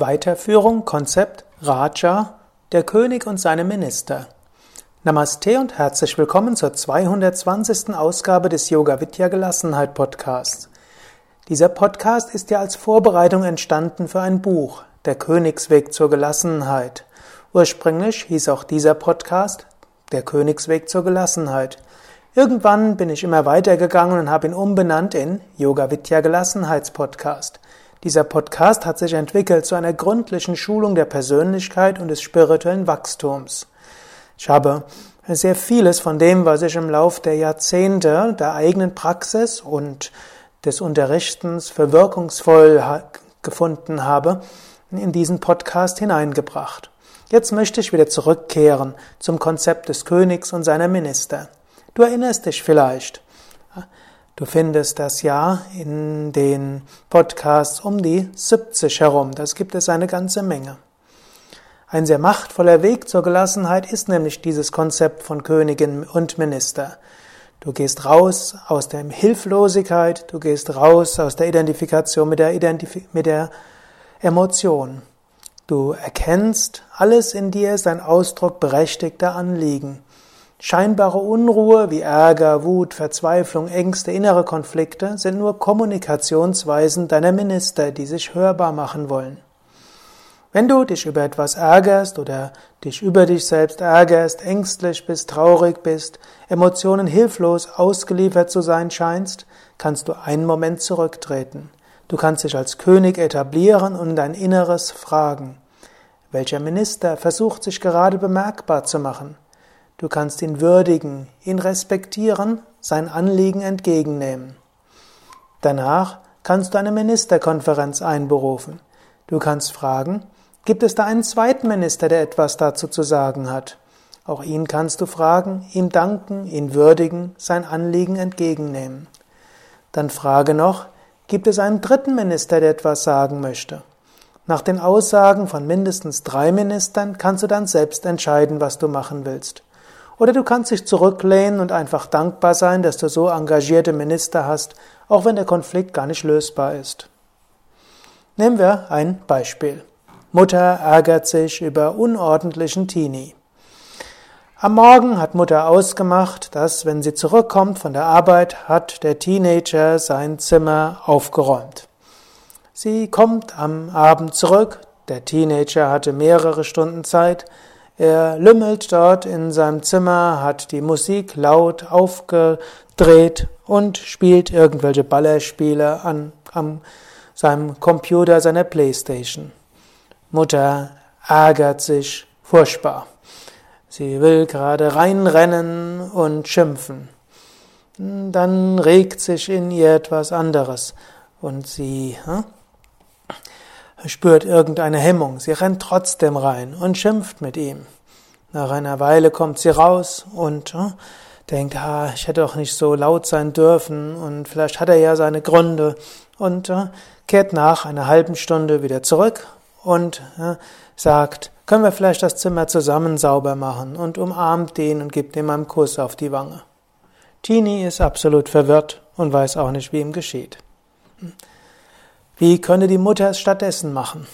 Weiterführung Konzept Raja, der König und seine Minister. Namaste und herzlich willkommen zur 220. Ausgabe des Yoga Vidya Gelassenheit Podcasts. Dieser Podcast ist ja als Vorbereitung entstanden für ein Buch, Der Königsweg zur Gelassenheit. Ursprünglich hieß auch dieser Podcast Der Königsweg zur Gelassenheit. Irgendwann bin ich immer weitergegangen und habe ihn umbenannt in Yoga Vidya Gelassenheitspodcast. Dieser Podcast hat sich entwickelt zu einer gründlichen Schulung der Persönlichkeit und des spirituellen Wachstums. Ich habe sehr vieles von dem, was ich im Lauf der Jahrzehnte der eigenen Praxis und des Unterrichtens für wirkungsvoll gefunden habe, in diesen Podcast hineingebracht. Jetzt möchte ich wieder zurückkehren zum Konzept des Königs und seiner Minister. Du erinnerst dich vielleicht, Du findest das ja in den Podcasts um die 70 herum. Das gibt es eine ganze Menge. Ein sehr machtvoller Weg zur Gelassenheit ist nämlich dieses Konzept von Königin und Minister. Du gehst raus aus der Hilflosigkeit, du gehst raus aus der Identifikation mit der, Identif mit der Emotion. Du erkennst, alles in dir ist ein Ausdruck berechtigter Anliegen. Scheinbare Unruhe wie Ärger, Wut, Verzweiflung, Ängste, innere Konflikte sind nur Kommunikationsweisen deiner Minister, die sich hörbar machen wollen. Wenn du dich über etwas ärgerst oder dich über dich selbst ärgerst, ängstlich bist, traurig bist, Emotionen hilflos ausgeliefert zu sein scheinst, kannst du einen Moment zurücktreten. Du kannst dich als König etablieren und dein Inneres fragen. Welcher Minister versucht sich gerade bemerkbar zu machen? Du kannst ihn würdigen, ihn respektieren, sein Anliegen entgegennehmen. Danach kannst du eine Ministerkonferenz einberufen. Du kannst fragen, gibt es da einen zweiten Minister, der etwas dazu zu sagen hat? Auch ihn kannst du fragen, ihm danken, ihn würdigen, sein Anliegen entgegennehmen. Dann frage noch, gibt es einen dritten Minister, der etwas sagen möchte? Nach den Aussagen von mindestens drei Ministern kannst du dann selbst entscheiden, was du machen willst. Oder du kannst dich zurücklehnen und einfach dankbar sein, dass du so engagierte Minister hast, auch wenn der Konflikt gar nicht lösbar ist. Nehmen wir ein Beispiel. Mutter ärgert sich über unordentlichen Teenie. Am Morgen hat Mutter ausgemacht, dass, wenn sie zurückkommt von der Arbeit, hat der Teenager sein Zimmer aufgeräumt. Sie kommt am Abend zurück, der Teenager hatte mehrere Stunden Zeit, er lümmelt dort in seinem Zimmer, hat die Musik laut aufgedreht und spielt irgendwelche Ballerspiele an, an seinem Computer, seiner Playstation. Mutter ärgert sich furchtbar. Sie will gerade reinrennen und schimpfen. Dann regt sich in ihr etwas anderes und sie hm, spürt irgendeine Hemmung. Sie rennt trotzdem rein und schimpft mit ihm. Nach einer Weile kommt sie raus und äh, denkt, ah, ich hätte doch nicht so laut sein dürfen und vielleicht hat er ja seine Gründe und äh, kehrt nach einer halben Stunde wieder zurück und äh, sagt, können wir vielleicht das Zimmer zusammen sauber machen und umarmt ihn und gibt ihm einen Kuss auf die Wange. Tini ist absolut verwirrt und weiß auch nicht, wie ihm geschieht. Wie könnte die Mutter es stattdessen machen?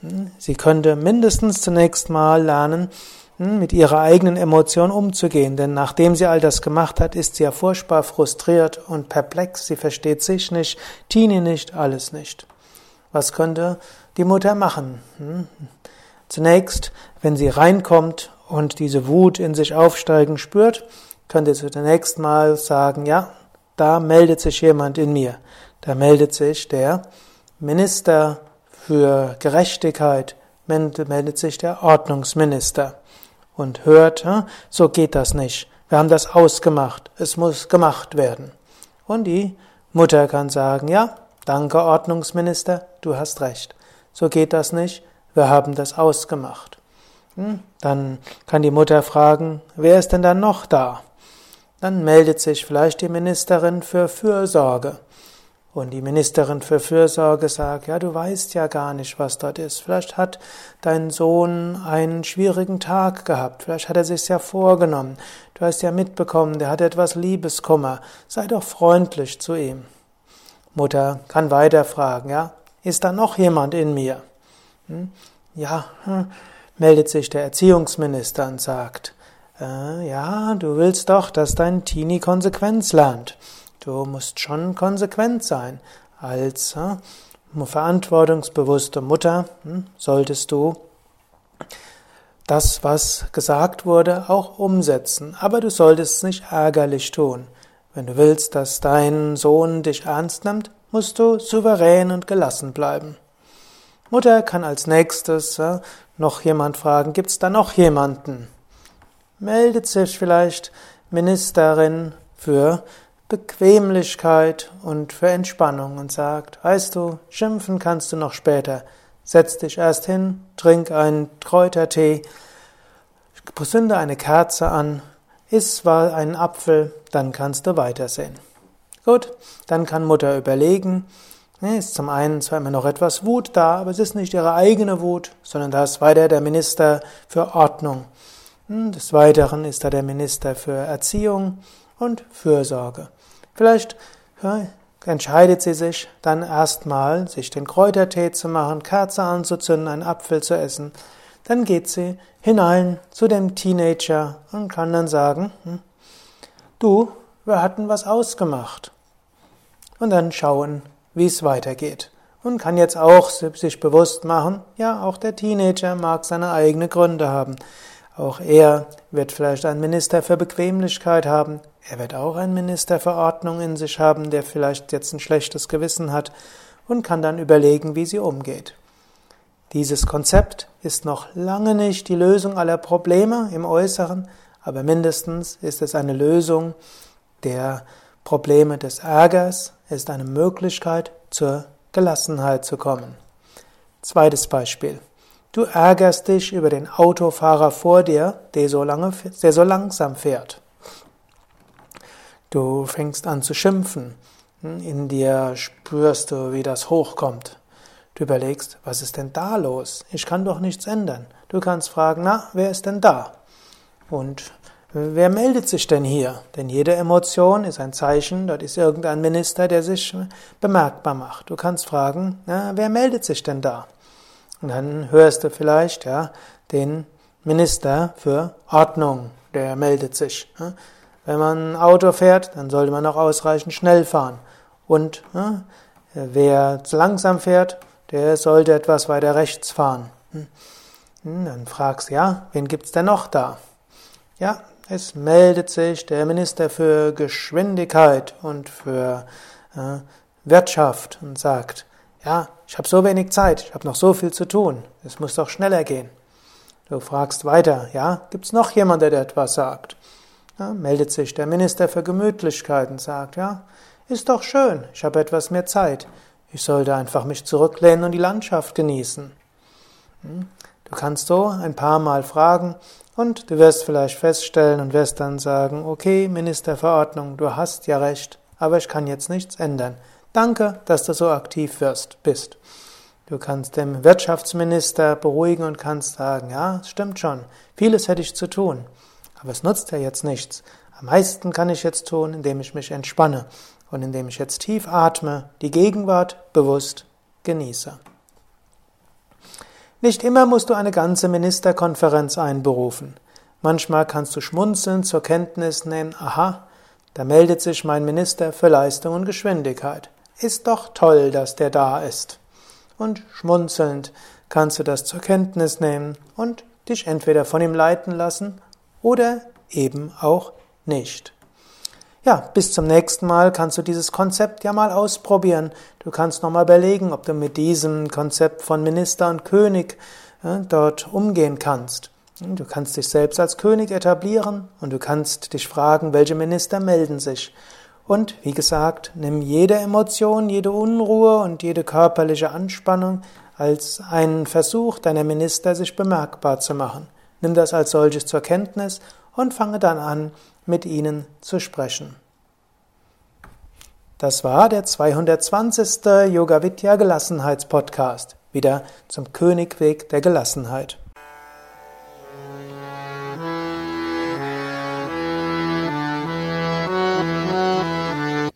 Hm? Sie könnte mindestens zunächst mal lernen, hm, mit ihrer eigenen Emotion umzugehen, denn nachdem sie all das gemacht hat, ist sie ja furchtbar frustriert und perplex, sie versteht sich nicht, Tini nicht, alles nicht. Was könnte die Mutter machen? Hm? Zunächst, wenn sie reinkommt und diese Wut in sich aufsteigen spürt, könnte sie zunächst mal sagen, ja, da meldet sich jemand in mir. Da meldet sich der Minister für Gerechtigkeit, meldet sich der Ordnungsminister und hört, so geht das nicht. Wir haben das ausgemacht. Es muss gemacht werden. Und die Mutter kann sagen, ja, danke Ordnungsminister, du hast recht. So geht das nicht. Wir haben das ausgemacht. Hm, dann kann die Mutter fragen, wer ist denn dann noch da? Dann meldet sich vielleicht die Ministerin für Fürsorge. Und die Ministerin für Fürsorge sagt, ja, du weißt ja gar nicht, was dort ist. Vielleicht hat dein Sohn einen schwierigen Tag gehabt. Vielleicht hat er sich's ja vorgenommen. Du hast ja mitbekommen, der hat etwas Liebeskummer. Sei doch freundlich zu ihm. Mutter kann weiter fragen, ja, ist da noch jemand in mir? Hm? Ja, hm, meldet sich der Erziehungsminister und sagt, äh, ja, du willst doch, dass dein Teenie Konsequenz lernt. Du musst schon konsequent sein. Als äh, verantwortungsbewusste Mutter hm, solltest du das, was gesagt wurde, auch umsetzen. Aber du solltest es nicht ärgerlich tun. Wenn du willst, dass dein Sohn dich ernst nimmt, musst du souverän und gelassen bleiben. Mutter kann als nächstes äh, noch jemand fragen, gibt's da noch jemanden? Meldet sich vielleicht Ministerin für Bequemlichkeit und für Entspannung und sagt, weißt du, schimpfen kannst du noch später. Setz dich erst hin, trink einen Kräutertee, zünde eine Kerze an, iss mal einen Apfel, dann kannst du weitersehen. Gut, dann kann Mutter überlegen, ist zum einen zwar immer noch etwas Wut da, aber es ist nicht ihre eigene Wut, sondern da ist weiter der Minister für Ordnung. Hm, des Weiteren ist da der Minister für Erziehung und Fürsorge. Vielleicht entscheidet sie sich dann erstmal, sich den Kräutertee zu machen, Kerze anzuzünden, einen Apfel zu essen. Dann geht sie hinein zu dem Teenager und kann dann sagen, hm, du, wir hatten was ausgemacht. Und dann schauen, wie es weitergeht. Und kann jetzt auch sich bewusst machen, ja, auch der Teenager mag seine eigenen Gründe haben. Auch er wird vielleicht einen Minister für Bequemlichkeit haben. Er wird auch einen Minister für Ordnung in sich haben, der vielleicht jetzt ein schlechtes Gewissen hat und kann dann überlegen, wie sie umgeht. Dieses Konzept ist noch lange nicht die Lösung aller Probleme im Äußeren, aber mindestens ist es eine Lösung der Probleme des Ärgers, ist eine Möglichkeit, zur Gelassenheit zu kommen. Zweites Beispiel. Du ärgerst dich über den Autofahrer vor dir, der so, lange, der so langsam fährt. Du fängst an zu schimpfen. In dir spürst du, wie das hochkommt. Du überlegst, was ist denn da los? Ich kann doch nichts ändern. Du kannst fragen, na, wer ist denn da? Und Wer meldet sich denn hier? Denn jede Emotion ist ein Zeichen, dort ist irgendein Minister, der sich bemerkbar macht. Du kannst fragen, na, wer meldet sich denn da? Und dann hörst du vielleicht, ja, den Minister für Ordnung, der meldet sich. Wenn man ein Auto fährt, dann sollte man auch ausreichend schnell fahren. Und ja, wer zu langsam fährt, der sollte etwas weiter rechts fahren. Hm, dann fragst du, ja, wen gibt's denn noch da? Ja, es meldet sich der Minister für Geschwindigkeit und für äh, Wirtschaft und sagt, ja, ich habe so wenig Zeit, ich habe noch so viel zu tun, es muss doch schneller gehen. Du fragst weiter, ja, gibt's noch jemand, der etwas sagt? Ja, meldet sich der Minister für Gemütlichkeit und sagt, ja, ist doch schön, ich habe etwas mehr Zeit. Ich sollte einfach mich zurücklehnen und die Landschaft genießen. Hm? Du kannst so ein paar Mal fragen und du wirst vielleicht feststellen und wirst dann sagen, okay, Ministerverordnung, du hast ja recht, aber ich kann jetzt nichts ändern. Danke, dass du so aktiv wirst, bist. Du kannst dem Wirtschaftsminister beruhigen und kannst sagen, ja, stimmt schon, vieles hätte ich zu tun, aber es nutzt ja jetzt nichts. Am meisten kann ich jetzt tun, indem ich mich entspanne und indem ich jetzt tief atme, die Gegenwart bewusst genieße. Nicht immer musst du eine ganze Ministerkonferenz einberufen. Manchmal kannst du schmunzeln zur Kenntnis nehmen, aha, da meldet sich mein Minister für Leistung und Geschwindigkeit. Ist doch toll, dass der da ist. Und schmunzelnd kannst du das zur Kenntnis nehmen und dich entweder von ihm leiten lassen oder eben auch nicht. Ja, bis zum nächsten Mal kannst du dieses Konzept ja mal ausprobieren. Du kannst nochmal überlegen, ob du mit diesem Konzept von Minister und König äh, dort umgehen kannst. Du kannst dich selbst als König etablieren und du kannst dich fragen, welche Minister melden sich. Und wie gesagt, nimm jede Emotion, jede Unruhe und jede körperliche Anspannung als einen Versuch deiner Minister, sich bemerkbar zu machen. Nimm das als solches zur Kenntnis und fange dann an, mit ihnen zu sprechen. Das war der 220. Yoga Vidya Gelassenheitspodcast. Wieder zum Königweg der Gelassenheit.